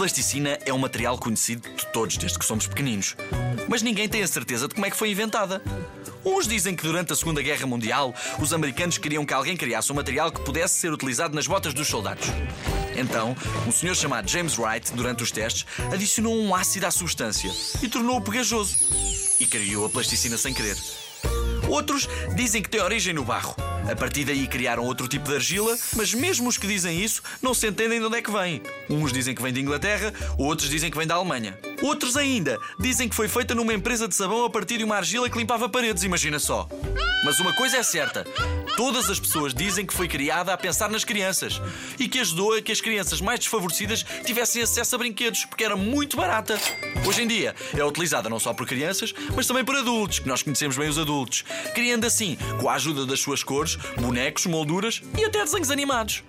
plasticina é um material conhecido de todos desde que somos pequeninos. Mas ninguém tem a certeza de como é que foi inventada. Uns dizem que durante a Segunda Guerra Mundial os americanos queriam que alguém criasse um material que pudesse ser utilizado nas botas dos soldados. Então, um senhor chamado James Wright, durante os testes, adicionou um ácido à substância e tornou-o pegajoso. E criou a plasticina sem querer. Outros dizem que tem origem no barro. A partir daí criaram outro tipo de argila, mas mesmo os que dizem isso não se entendem de onde é que vem. Uns dizem que vem de Inglaterra, outros dizem que vem da Alemanha. Outros ainda dizem que foi feita numa empresa de sabão a partir de uma argila que limpava paredes, imagina só. Mas uma coisa é certa: todas as pessoas dizem que foi criada a pensar nas crianças e que ajudou a que as crianças mais desfavorecidas tivessem acesso a brinquedos, porque era muito barata. Hoje em dia é utilizada não só por crianças, mas também por adultos, que nós conhecemos bem os adultos, criando assim, com a ajuda das suas cores, bonecos, molduras e até desenhos animados.